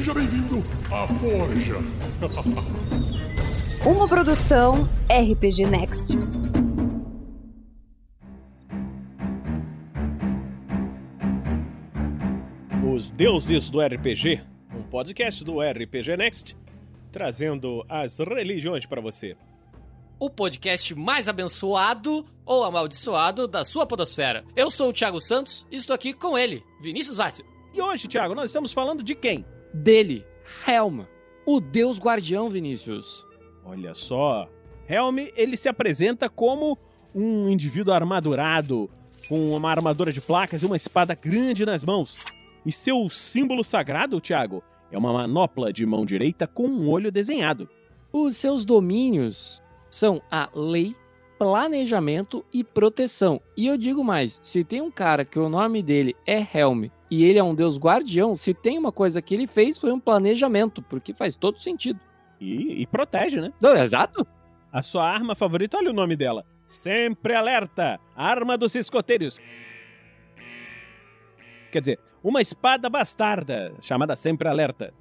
Seja bem-vindo à Forja. Uma produção RPG Next. Os Deuses do RPG, um podcast do RPG Next, trazendo as religiões para você. o podcast mais abençoado ou amaldiçoado da sua podosfera. Eu sou o Thiago Santos e estou aqui com ele, Vinícius Vaz. E hoje, Thiago, nós estamos falando de quem? Dele, Helm, o deus guardião, Vinícius. Olha só, Helm, ele se apresenta como um indivíduo armadurado, com uma armadura de placas e uma espada grande nas mãos. E seu símbolo sagrado, Thiago, é uma manopla de mão direita com um olho desenhado. Os seus domínios são a lei, planejamento e proteção. E eu digo mais, se tem um cara que o nome dele é Helm e ele é um deus guardião, se tem uma coisa que ele fez foi um planejamento, porque faz todo sentido. E, e protege, né? Não, exato? A sua arma favorita, olha o nome dela. Sempre alerta! Arma dos escoteiros. Quer dizer, uma espada bastarda, chamada Sempre Alerta.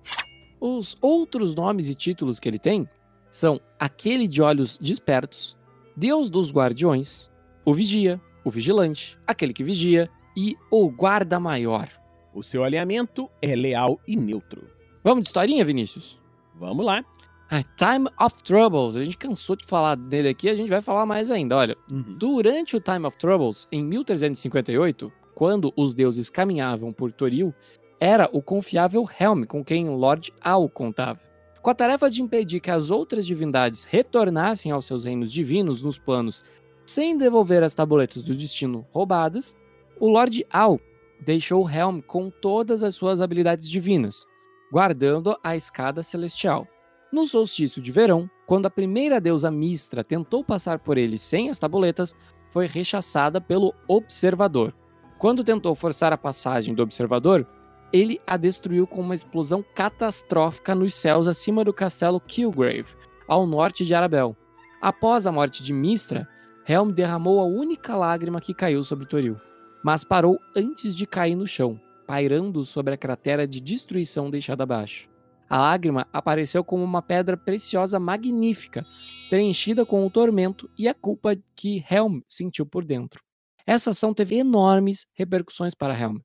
Os outros nomes e títulos que ele tem são aquele de olhos despertos, Deus dos Guardiões, o Vigia, o Vigilante, aquele que vigia e o Guarda Maior. O seu alinhamento é leal e neutro. Vamos de historinha, Vinícius? Vamos lá. Ah, Time of Troubles. A gente cansou de falar dele aqui, a gente vai falar mais ainda. Olha, durante o Time of Troubles, em 1358, quando os deuses caminhavam por Toril, era o confiável Helm com quem o Lord Al contava. Com a tarefa de impedir que as outras divindades retornassem aos seus reinos divinos nos planos sem devolver as tabuletas do destino roubadas, o Lord Al deixou Helm com todas as suas habilidades divinas, guardando a escada celestial. No solstício de verão, quando a primeira deusa Mistra tentou passar por ele sem as tabuletas, foi rechaçada pelo Observador. Quando tentou forçar a passagem do Observador, ele a destruiu com uma explosão catastrófica nos céus acima do castelo Kilgrave, ao norte de Arabel. Após a morte de Mistra, Helm derramou a única lágrima que caiu sobre Toril, mas parou antes de cair no chão, pairando sobre a cratera de destruição deixada abaixo. A lágrima apareceu como uma pedra preciosa magnífica, preenchida com o tormento e a culpa que Helm sentiu por dentro. Essa ação teve enormes repercussões para Helm.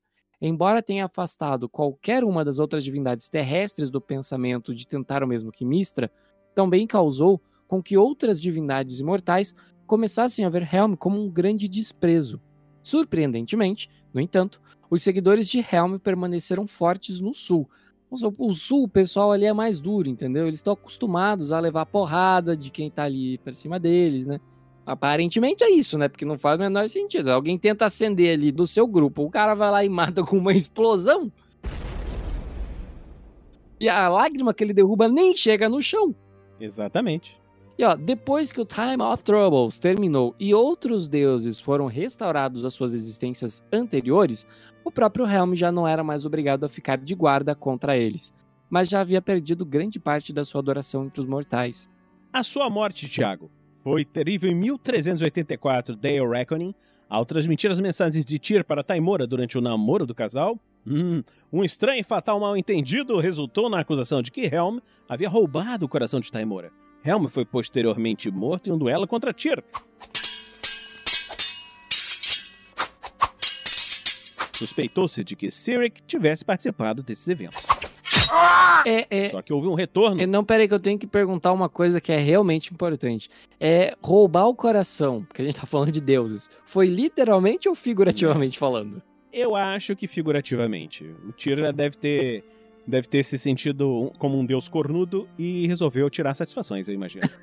Embora tenha afastado qualquer uma das outras divindades terrestres do pensamento de tentar o mesmo que Mistra, também causou com que outras divindades imortais começassem a ver Helm como um grande desprezo. Surpreendentemente, no entanto, os seguidores de Helm permaneceram fortes no sul. O sul, o pessoal ali é mais duro, entendeu? Eles estão acostumados a levar porrada de quem tá ali para cima deles, né? Aparentemente é isso, né? Porque não faz o menor sentido. Alguém tenta acender ali do seu grupo, o cara vai lá e mata com uma explosão. E a lágrima que ele derruba nem chega no chão. Exatamente. E ó, depois que o Time of Troubles terminou e outros deuses foram restaurados às suas existências anteriores, o próprio Helm já não era mais obrigado a ficar de guarda contra eles, mas já havia perdido grande parte da sua adoração entre os mortais. A sua morte, Tiago, foi terrível em 1384, Day of Reckoning, ao transmitir as mensagens de Tyr para Taimora durante o namoro do casal. Hum, um estranho e fatal mal-entendido resultou na acusação de que Helm havia roubado o coração de Taimora. Helm foi posteriormente morto em um duelo contra Tyr. Suspeitou-se de que Cyric tivesse participado desses eventos. É, é, Só que houve um retorno. é, não, peraí que eu tenho que perguntar uma coisa que é realmente importante. É roubar o coração, porque a gente tá falando de deuses, foi literalmente ou figurativamente falando? Eu acho que figurativamente. O Tyr deve ter deve ter se sentido como um deus cornudo e resolveu tirar satisfações, eu imagino.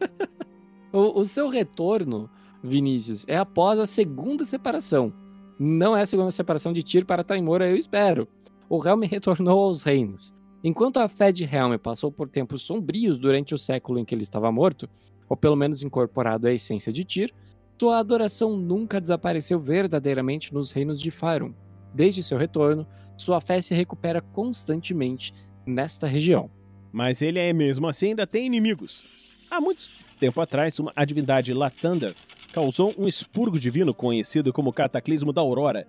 O, o seu retorno, Vinícius, é após a segunda separação. Não é a segunda separação de Tyr para Taimora, eu espero. O Helm retornou aos reinos. Enquanto a fé de Helm passou por tempos sombrios durante o século em que ele estava morto, ou pelo menos incorporado à essência de Tyr, sua adoração nunca desapareceu verdadeiramente nos reinos de Faerun. Desde seu retorno, sua fé se recupera constantemente nesta região. Mas ele é mesmo assim ainda tem inimigos. Há muito tempo atrás, uma, a divindade Lathander causou um expurgo divino conhecido como Cataclismo da Aurora.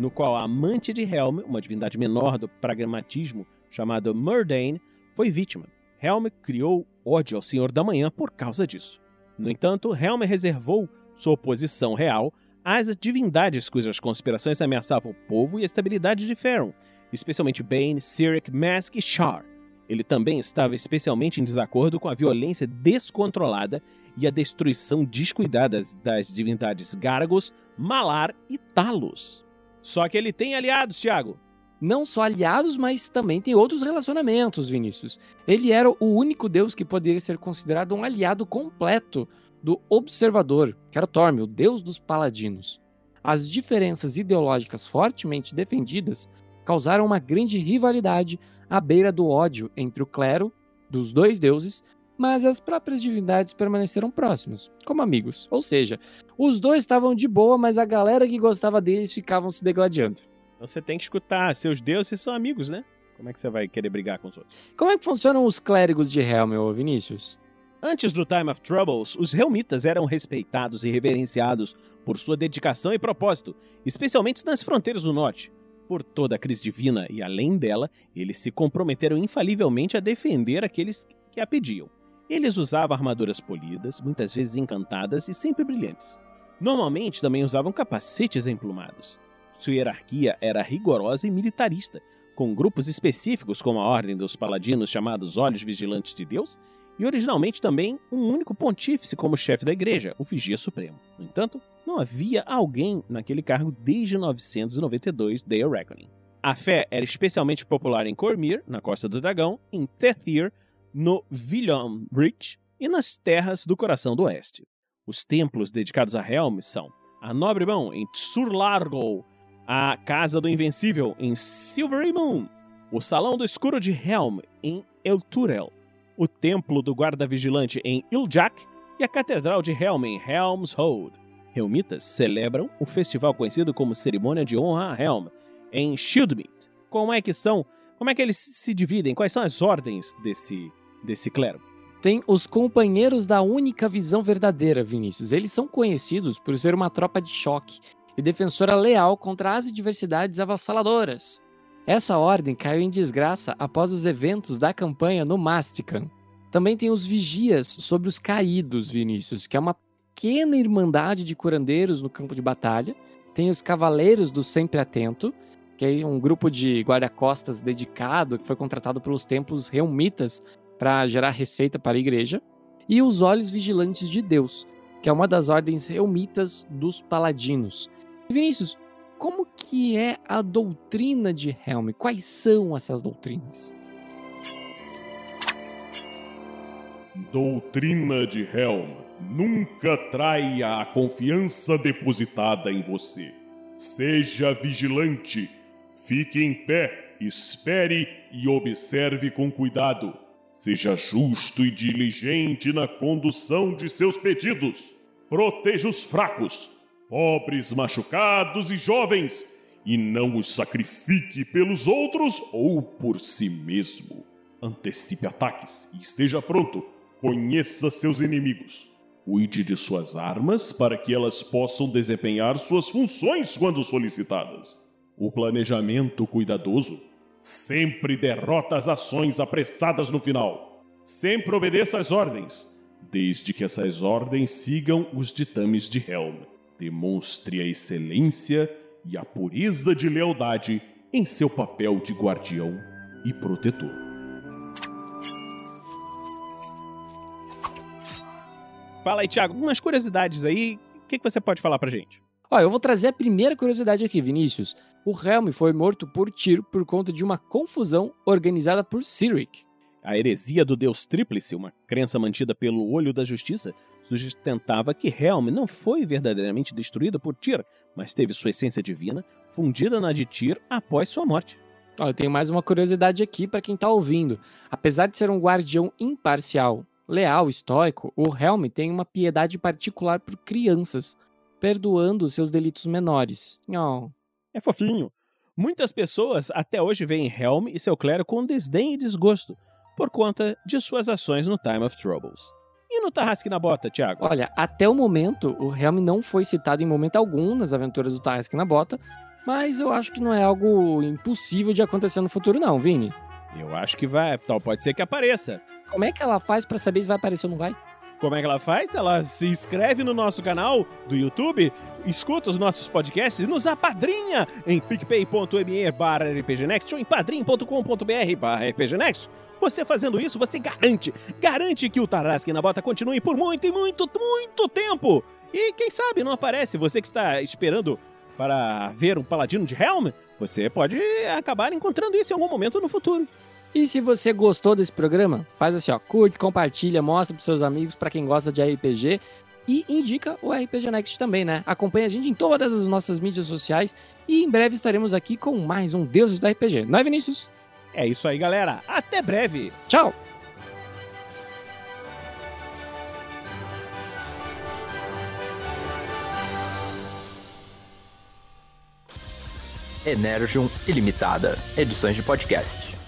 No qual a amante de Helm, uma divindade menor do pragmatismo chamada Murdain, foi vítima. Helm criou ódio ao Senhor da Manhã por causa disso. No entanto, Helm reservou sua oposição real às divindades cujas conspirações ameaçavam o povo e a estabilidade de Faerun, especialmente Bane, Cyric, Mask e Shar. Ele também estava especialmente em desacordo com a violência descontrolada e a destruição descuidada das divindades Gargos, Malar e Talos. Só que ele tem aliados, Thiago. Não só aliados, mas também tem outros relacionamentos, Vinícius. Ele era o único deus que poderia ser considerado um aliado completo do Observador, que era Torme, o deus dos paladinos. As diferenças ideológicas fortemente defendidas causaram uma grande rivalidade à beira do ódio entre o clero dos dois deuses, mas as próprias divindades permaneceram próximas, como amigos. Ou seja, os dois estavam de boa, mas a galera que gostava deles ficavam se degladiando. Então você tem que escutar, seus deuses são amigos, né? Como é que você vai querer brigar com os outros? Como é que funcionam os clérigos de Helm, Vinícius? Antes do Time of Troubles, os Helmitas eram respeitados e reverenciados por sua dedicação e propósito, especialmente nas fronteiras do norte. Por toda a crise divina e além dela, eles se comprometeram infalivelmente a defender aqueles que a pediam. Eles usavam armaduras polidas, muitas vezes encantadas e sempre brilhantes. Normalmente também usavam capacetes emplumados. Sua hierarquia era rigorosa e militarista, com grupos específicos como a Ordem dos Paladinos chamados Olhos Vigilantes de Deus e originalmente também um único pontífice como chefe da igreja, o Vigia Supremo. No entanto, não havia alguém naquele cargo desde 992 Day Reckoning. A fé era especialmente popular em Cormir, na Costa do Dragão, em Tethir, no Villon Bridge e nas terras do Coração do Oeste. Os templos dedicados a Helm são a Nobre Mão, em Tsurlargo, a Casa do Invencível, em Silvery Moon, o Salão do Escuro de Helm, em Elturel, o Templo do Guarda Vigilante em Iljak e a Catedral de Helm em Helmshold. Helmitas celebram o festival conhecido como Cerimônia de Honra a Helm em Shieldmeet. Como é que são? Como é que eles se dividem? Quais são as ordens desse desse clero? Tem os companheiros da única visão verdadeira, Vinícius. Eles são conhecidos por ser uma tropa de choque e defensora leal contra as adversidades avassaladoras. Essa ordem caiu em desgraça após os eventos da campanha no Mastican. Também tem os Vigias sobre os Caídos, Vinícius, que é uma pequena irmandade de curandeiros no campo de batalha. Tem os Cavaleiros do Sempre Atento, que é um grupo de guarda-costas dedicado que foi contratado pelos templos reumitas para gerar receita para a igreja. E os Olhos Vigilantes de Deus, que é uma das ordens reumitas dos Paladinos. Vinícius, como que é a doutrina de Helm? Quais são essas doutrinas? Doutrina de Helm. Nunca traia a confiança depositada em você. Seja vigilante. Fique em pé, espere e observe com cuidado. Seja justo e diligente na condução de seus pedidos. Proteja os fracos pobres, machucados e jovens, e não os sacrifique pelos outros ou por si mesmo. Antecipe ataques e esteja pronto. Conheça seus inimigos. Cuide de suas armas para que elas possam desempenhar suas funções quando solicitadas. O planejamento cuidadoso sempre derrota as ações apressadas no final. Sempre obedeça às ordens, desde que essas ordens sigam os ditames de Helm. Demonstre a excelência e a pureza de lealdade em seu papel de guardião e protetor. Fala aí, Thiago, umas curiosidades aí. O que, que você pode falar pra gente? Ó, eu vou trazer a primeira curiosidade aqui, Vinícius. O Helm foi morto por tiro por conta de uma confusão organizada por Cyric. A heresia do deus Tríplice, uma crença mantida pelo olho da justiça, sustentava que Helm não foi verdadeiramente destruído por Tyr, mas teve sua essência divina fundida na de Tyr após sua morte. Ó, eu tenho mais uma curiosidade aqui para quem está ouvindo. Apesar de ser um guardião imparcial, leal, estoico, o Helm tem uma piedade particular por crianças, perdoando seus delitos menores. Oh. É fofinho. Muitas pessoas até hoje veem Helm e seu clero com desdém e desgosto, por conta de suas ações no Time of Troubles. E no Tarrasque na Bota, Thiago? Olha, até o momento, o Helm não foi citado em momento algum nas aventuras do Tarrasque na Bota, mas eu acho que não é algo impossível de acontecer no futuro, não, Vini. Eu acho que vai, tal, pode ser que apareça. Como é que ela faz para saber se vai aparecer ou não vai? Como é que ela faz? Ela se inscreve no nosso canal do YouTube, escuta os nossos podcasts e nos apadrinha em picpay.me barra rpgnext ou em padrim.com.br barra rpgnext. Você fazendo isso, você garante, garante que o Tarrasque na Bota continue por muito e muito, muito tempo. E quem sabe não aparece, você que está esperando para ver um Paladino de Helm, você pode acabar encontrando isso em algum momento no futuro. E se você gostou desse programa, faz assim, ó, curte, compartilha, mostra pros seus amigos, para quem gosta de RPG e indica o RPG Next também, né? Acompanhe a gente em todas as nossas mídias sociais e em breve estaremos aqui com mais um Deuses do RPG. Não é, Vinícius? É isso aí, galera. Até breve. Tchau. Energium Ilimitada, edições de podcast.